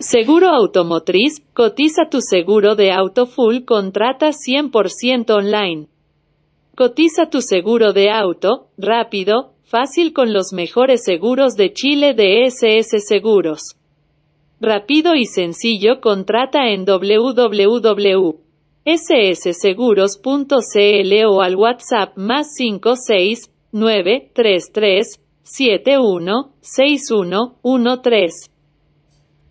Seguro Automotriz, cotiza tu seguro de auto full contrata 100% online. Cotiza tu seguro de auto, rápido, fácil con los mejores seguros de Chile de SS Seguros. Rápido y sencillo contrata en www.ssseguros.cl o al WhatsApp más 56 933 71 6113.